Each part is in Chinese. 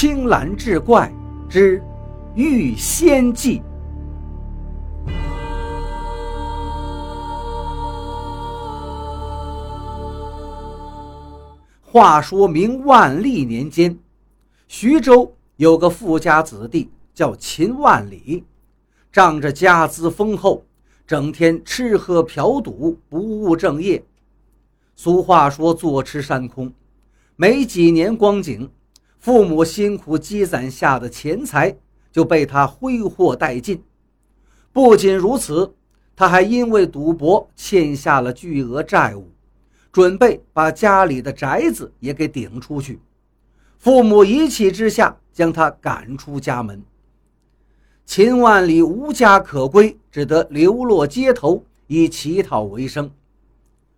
青蓝志怪之遇仙记。话说明万历年间，徐州有个富家子弟叫秦万里，仗着家资丰厚，整天吃喝嫖赌，不务正业。俗话说“坐吃山空”，没几年光景，父母辛苦积攒下的钱财就被他挥霍殆尽。不仅如此，他还因为赌博欠下了巨额债务。准备把家里的宅子也给顶出去，父母一气之下将他赶出家门。秦万里无家可归，只得流落街头以乞讨为生。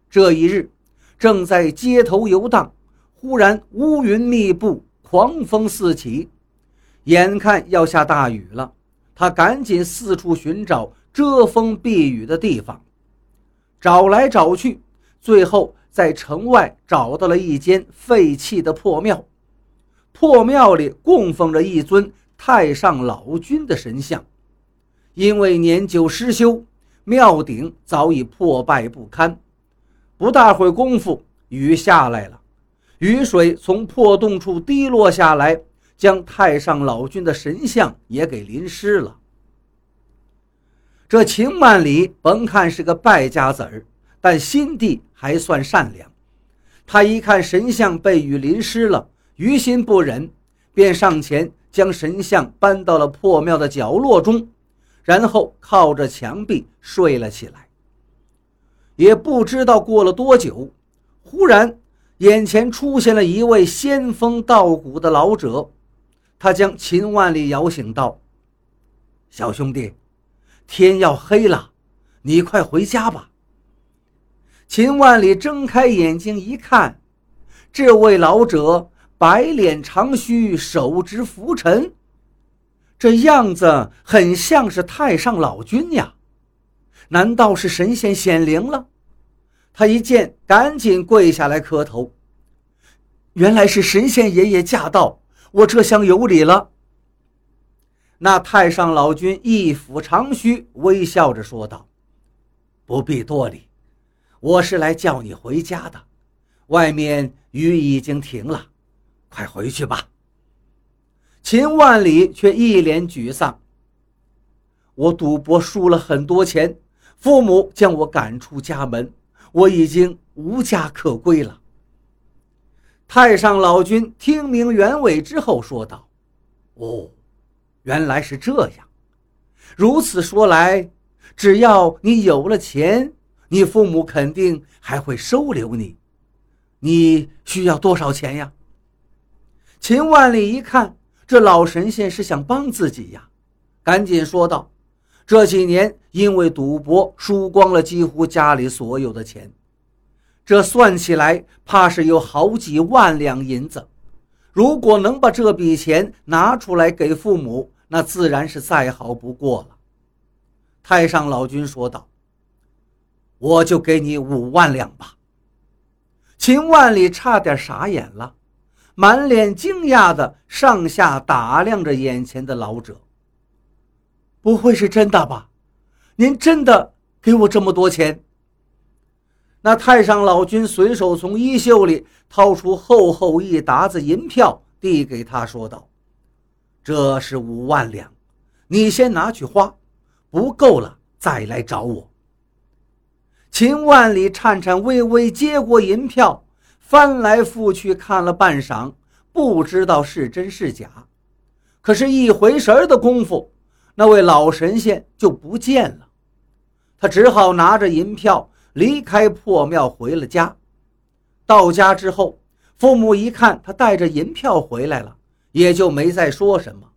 这一日，正在街头游荡，忽然乌云密布，狂风四起，眼看要下大雨了，他赶紧四处寻找遮风避雨的地方，找来找去，最后。在城外找到了一间废弃的破庙，破庙里供奉着一尊太上老君的神像，因为年久失修，庙顶早已破败不堪。不大会功夫，雨下来了，雨水从破洞处滴落下来，将太上老君的神像也给淋湿了。这秦万里甭看是个败家子儿。但心地还算善良，他一看神像被雨淋湿了，于心不忍，便上前将神像搬到了破庙的角落中，然后靠着墙壁睡了起来。也不知道过了多久，忽然眼前出现了一位仙风道骨的老者，他将秦万里摇醒道：“小兄弟，天要黑了，你快回家吧。”秦万里睁开眼睛一看，这位老者白脸长须，手执拂尘，这样子很像是太上老君呀！难道是神仙显灵了？他一见，赶紧跪下来磕头。原来是神仙爷爷驾到，我这厢有礼了。那太上老君一抚长须，微笑着说道：“不必多礼。”我是来叫你回家的，外面雨已经停了，快回去吧。秦万里却一脸沮丧。我赌博输了很多钱，父母将我赶出家门，我已经无家可归了。太上老君听明原委之后说道：“哦，原来是这样。如此说来，只要你有了钱。”你父母肯定还会收留你，你需要多少钱呀？秦万里一看，这老神仙是想帮自己呀，赶紧说道：“这几年因为赌博输光了几乎家里所有的钱，这算起来怕是有好几万两银子。如果能把这笔钱拿出来给父母，那自然是再好不过了。”太上老君说道。我就给你五万两吧。秦万里差点傻眼了，满脸惊讶的上下打量着眼前的老者。不会是真的吧？您真的给我这么多钱？那太上老君随手从衣袖里掏出厚厚一沓子银票，递给他说道：“这是五万两，你先拿去花，不够了再来找我。”秦万里颤颤巍巍接过银票，翻来覆去看了半晌，不知道是真是假。可是，一回神的功夫，那位老神仙就不见了。他只好拿着银票离开破庙，回了家。到家之后，父母一看他带着银票回来了，也就没再说什么。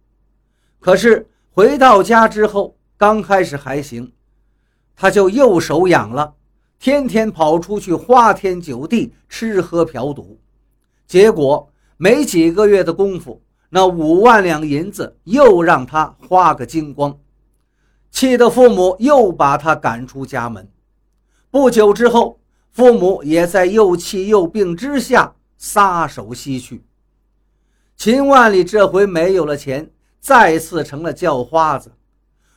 可是回到家之后，刚开始还行，他就又手痒了。天天跑出去花天酒地，吃喝嫖赌，结果没几个月的功夫，那五万两银子又让他花个精光，气得父母又把他赶出家门。不久之后，父母也在又气又病之下撒手西去。秦万里这回没有了钱，再次成了叫花子，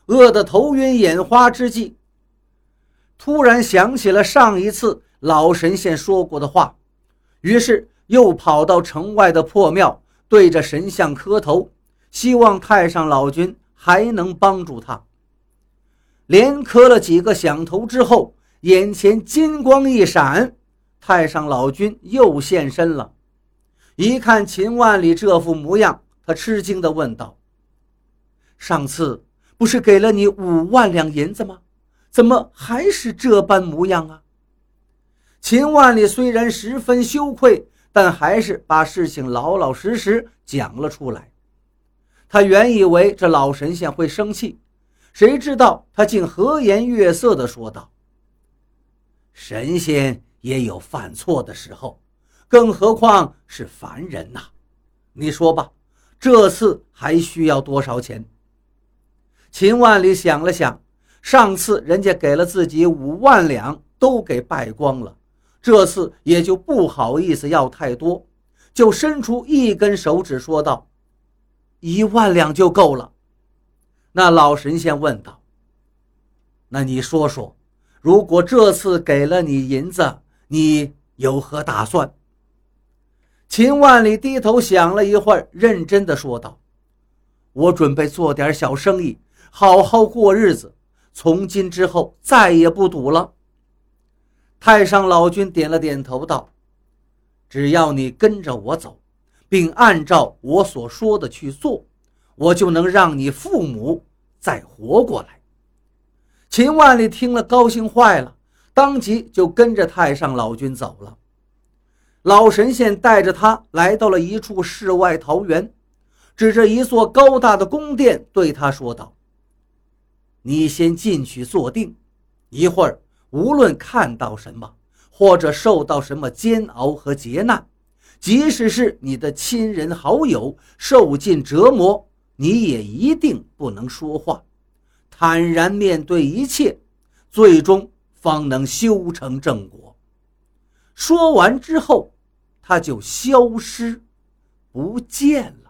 饿得头晕眼花之际，突然想起了上一次老神仙说过的话，于是又跑到城外的破庙，对着神像磕头，希望太上老君还能帮助他。连磕了几个响头之后，眼前金光一闪，太上老君又现身了。一看秦万里这副模样，他吃惊地问道：“上次不是给了你五万两银子吗？怎么还是这般模样啊？”秦万里虽然十分羞愧，但还是把事情老老实实讲了出来。他原以为这老神仙会生气，谁知道他竟和颜悦色地说道：“神仙也有犯错的时候。”更何况是凡人呐，你说吧，这次还需要多少钱？秦万里想了想，上次人家给了自己五万两，都给败光了，这次也就不好意思要太多，就伸出一根手指说道：“一万两就够了。”那老神仙问道：“那你说说，如果这次给了你银子，你有何打算？”秦万里低头想了一会儿，认真的说道：“我准备做点小生意，好好过日子。从今之后，再也不赌了。”太上老君点了点头，道：“只要你跟着我走，并按照我所说的去做，我就能让你父母再活过来。”秦万里听了，高兴坏了，当即就跟着太上老君走了。老神仙带着他来到了一处世外桃源，指着一座高大的宫殿，对他说道：“你先进去坐定，一会儿无论看到什么，或者受到什么煎熬和劫难，即使是你的亲人好友受尽折磨，你也一定不能说话，坦然面对一切，最终方能修成正果。”说完之后。他就消失不见了。